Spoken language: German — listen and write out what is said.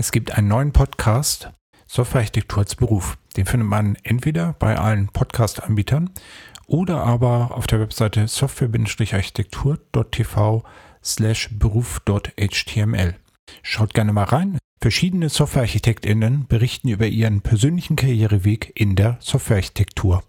Es gibt einen neuen Podcast, Softwarearchitektur als Beruf. Den findet man entweder bei allen Podcast-Anbietern oder aber auf der Webseite software-architektur.tv slash beruf.html. Schaut gerne mal rein. Verschiedene SoftwarearchitektInnen berichten über ihren persönlichen Karriereweg in der Softwarearchitektur.